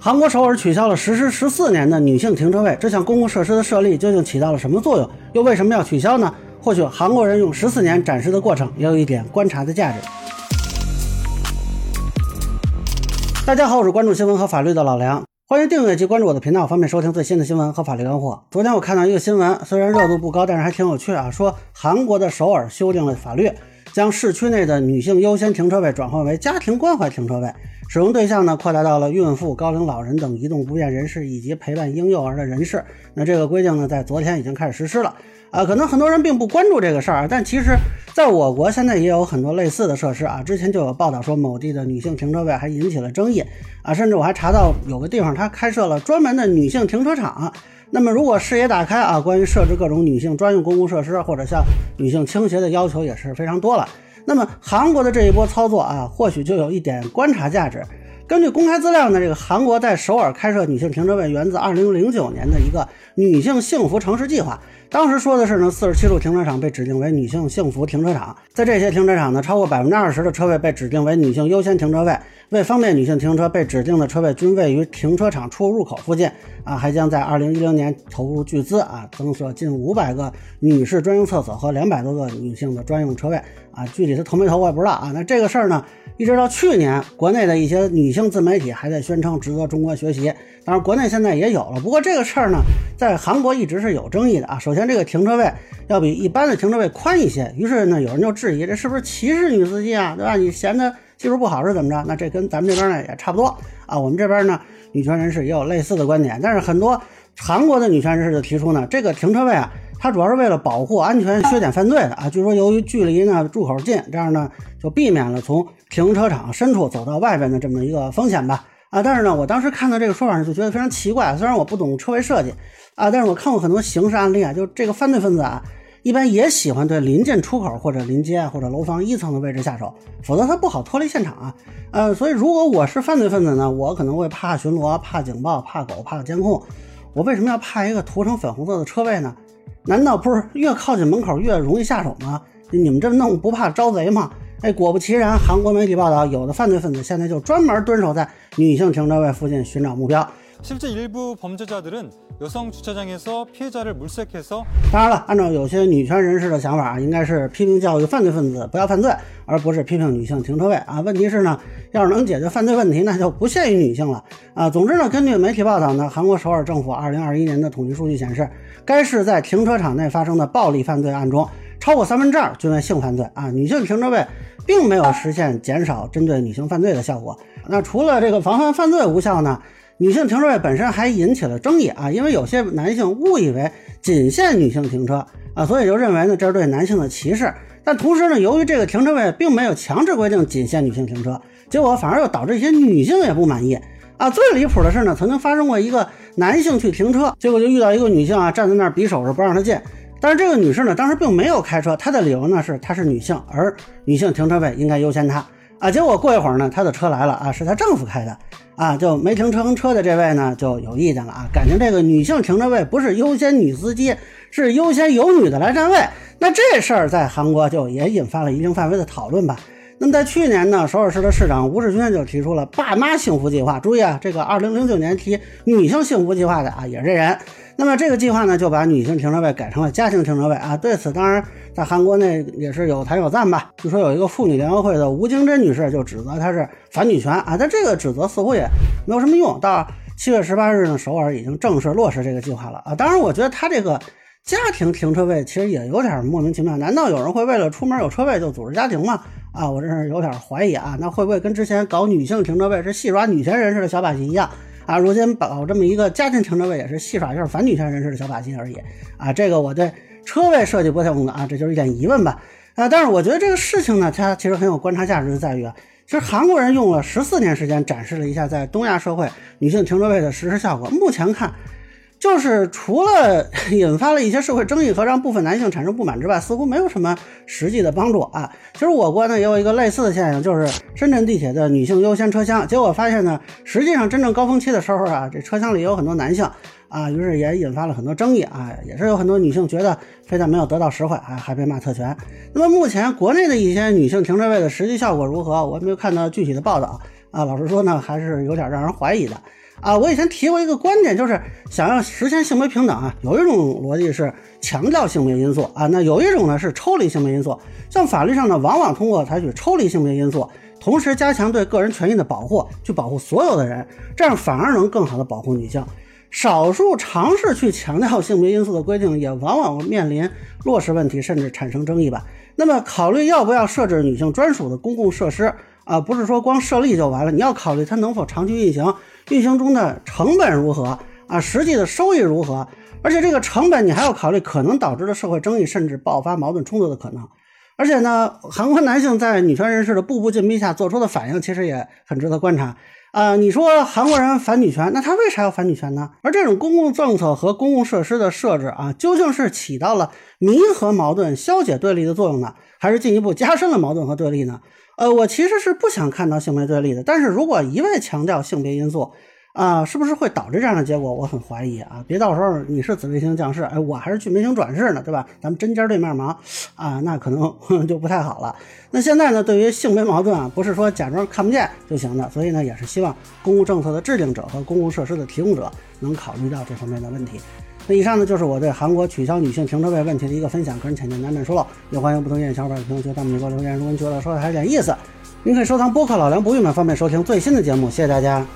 韩国首尔取消了实施十四年的女性停车位，这项公共设施的设立究竟起到了什么作用？又为什么要取消呢？或许韩国人用十四年展示的过程，也有一点观察的价值。大家好，我是关注新闻和法律的老梁，欢迎订阅及关注我的频道，方便收听最新的新闻和法律干货。昨天我看到一个新闻，虽然热度不高，但是还挺有趣啊。说韩国的首尔修订了法律，将市区内的女性优先停车位转换为家庭关怀停车位。使用对象呢扩大到了孕妇、高龄老人等移动不便人士以及陪伴婴幼儿的人士。那这个规定呢，在昨天已经开始实施了。啊，可能很多人并不关注这个事儿，但其实在我国现在也有很多类似的设施啊。之前就有报道说某地的女性停车位还引起了争议啊，甚至我还查到有个地方它开设了专门的女性停车场。那么如果视野打开啊，关于设置各种女性专用公共设施或者像女性倾斜的要求也是非常多了。那么韩国的这一波操作啊，或许就有一点观察价值。根据公开资料呢，这个韩国在首尔开设女性停车位源自2009年的一个女性幸福城市计划。当时说的是呢，四十七处停车场被指定为女性幸福停车场，在这些停车场呢，超过百分之二十的车位被指定为女性优先停车位。为方便女性停车，被指定的车位均位于停车场出入口附近。啊，还将在二零一零年投入巨资啊，增设近五百个女士专用厕所和两百多个女性的专用车位。啊，具体他投没投我也不知道啊。那这个事儿呢，一直到去年，国内的一些女性自媒体还在宣称值得中国学习。当然，国内现在也有了，不过这个事儿呢，在韩国一直是有争议的啊。首先，这个停车位要比一般的停车位宽一些，于是呢，有人就质疑这是不是歧视女司机啊？对吧？你嫌他技术不好是怎么着？那这跟咱们这边呢也差不多啊。我们这边呢。女权人士也有类似的观点，但是很多韩国的女权人士就提出呢，这个停车位啊，它主要是为了保护安全、削减犯罪的啊。据说由于距离呢入口近，这样呢就避免了从停车场深处走到外边的这么一个风险吧啊。但是呢，我当时看到这个说法就觉得非常奇怪，虽然我不懂车位设计啊，但是我看过很多刑事案例啊，就这个犯罪分子啊。一般也喜欢对临近出口或者临街或者楼房一层的位置下手，否则他不好脱离现场啊。呃，所以如果我是犯罪分子呢，我可能会怕巡逻、怕警报、怕狗、怕监控。我为什么要怕一个涂成粉红色的车位呢？难道不是越靠近门口越容易下手吗？你们这弄不怕招贼吗？哎，果不其然，韩国媒体报道，有的犯罪分子现在就专门蹲守在女性停车位附近寻找目标。실제일부범죄자들은여성주차장에서피해자를물색해서当然了，按照有些女权人士的想法，应该是批评教育犯罪分子不要犯罪，而不是批评女性停车位啊。问题是呢，要是能解决犯罪问题，那就不限于女性了啊。总之呢，根据媒体报道呢，韩国首尔政府二零二一年的统计数据显示，该市在停车场内发生的暴力犯罪案中，超过三分之二均为性犯罪啊。女性停车位并没有实现减少针对女性犯罪的效果。那除了这个防范犯罪无效呢？ 女性停车位本身还引起了争议啊，因为有些男性误以为仅限女性停车啊，所以就认为呢这是对男性的歧视。但同时呢，由于这个停车位并没有强制规定仅限女性停车，结果反而又导致一些女性也不满意啊。最离谱的是呢，曾经发生过一个男性去停车，结果就遇到一个女性啊站在那儿比手势不让他进，但是这个女士呢当时并没有开车，她的理由呢是她是女性，而女性停车位应该优先她啊。结果过一会儿呢，她的车来了啊，是她丈夫开的。啊，就没停成车的这位呢，就有意见了啊，感情这个女性停车位不是优先女司机，是优先有女的来占位。那这事儿在韩国就也引发了一定范围的讨论吧。那么在去年呢，首尔市的市长吴世勋就提出了“爸妈幸福计划”。注意啊，这个2009年提女性幸福计划的啊，也是这人。那么这个计划呢，就把女性停车位改成了家庭停车位啊。对此，当然在韩国内也是有谈有赞吧。据说有一个妇女联合会的吴京珍女士就指责他是反女权啊，但这个指责似乎也没有什么用。到七月十八日呢，首尔已经正式落实这个计划了啊。当然，我觉得他这个。家庭停车位其实也有点莫名其妙，难道有人会为了出门有车位就组织家庭吗？啊，我真是有点怀疑啊。那会不会跟之前搞女性停车位是戏耍女权人士的小把戏一样啊？如今搞这么一个家庭停车位也是戏耍一下反女权人士的小把戏而已啊？这个我对车位设计不太懂的啊，这就是一点疑问吧啊。但是我觉得这个事情呢，它其实很有观察价值，在于啊，其实韩国人用了十四年时间展示了一下在东亚社会女性停车位的实施效果，目前看。就是除了 引发了一些社会争议和让部分男性产生不满之外，似乎没有什么实际的帮助啊。其实我国呢也有一个类似的现象，就是深圳地铁的女性优先车厢，结果发现呢，实际上真正高峰期的时候啊，这车厢里有很多男性啊，于是也引发了很多争议啊，也是有很多女性觉得非但没有得到实惠，还还被骂特权。那么目前国内的一些女性停车位的实际效果如何？我没有看到具体的报道啊。老实说呢，还是有点让人怀疑的。啊，我以前提过一个观点，就是想要实现性别平等啊，有一种逻辑是强调性别因素啊，那有一种呢是抽离性别因素。像法律上呢，往往通过采取抽离性别因素，同时加强对个人权益的保护，去保护所有的人，这样反而能更好的保护女性。少数尝试去强调性别因素的规定，也往往面临落实问题，甚至产生争议吧。那么，考虑要不要设置女性专属的公共设施啊，不是说光设立就完了，你要考虑它能否长期运行，运行中的成本如何啊，实际的收益如何，而且这个成本你还要考虑可能导致的社会争议，甚至爆发矛盾冲突的可能。而且呢，韩国男性在女权人士的步步紧逼下做出的反应，其实也很值得观察。啊，你说韩国人反女权，那他为啥要反女权呢？而这种公共政策和公共设施的设置啊，究竟是起到了弥合矛盾、消解对立的作用呢，还是进一步加深了矛盾和对立呢？呃，我其实是不想看到性别对立的，但是如果一味强调性别因素，啊，是不是会导致这样的结果？我很怀疑啊！别到时候你是紫微星降世，哎，我还是巨门星转世呢，对吧？咱们针尖对面忙啊，那可能 就不太好了。那现在呢，对于性别矛盾啊，不是说假装看不见就行的，所以呢，也是希望公共政策的制定者和公共设施的提供者能考虑到这方面的问题。那以上呢，就是我对韩国取消女性停车位问题的一个分享，个人浅见难免说了，也欢迎不同意见小伙伴在评论区弹幕里给我留言。如果你觉得说的还有点意思，您可以收藏播客老梁不郁闷，方便收听最新的节目。谢谢大家。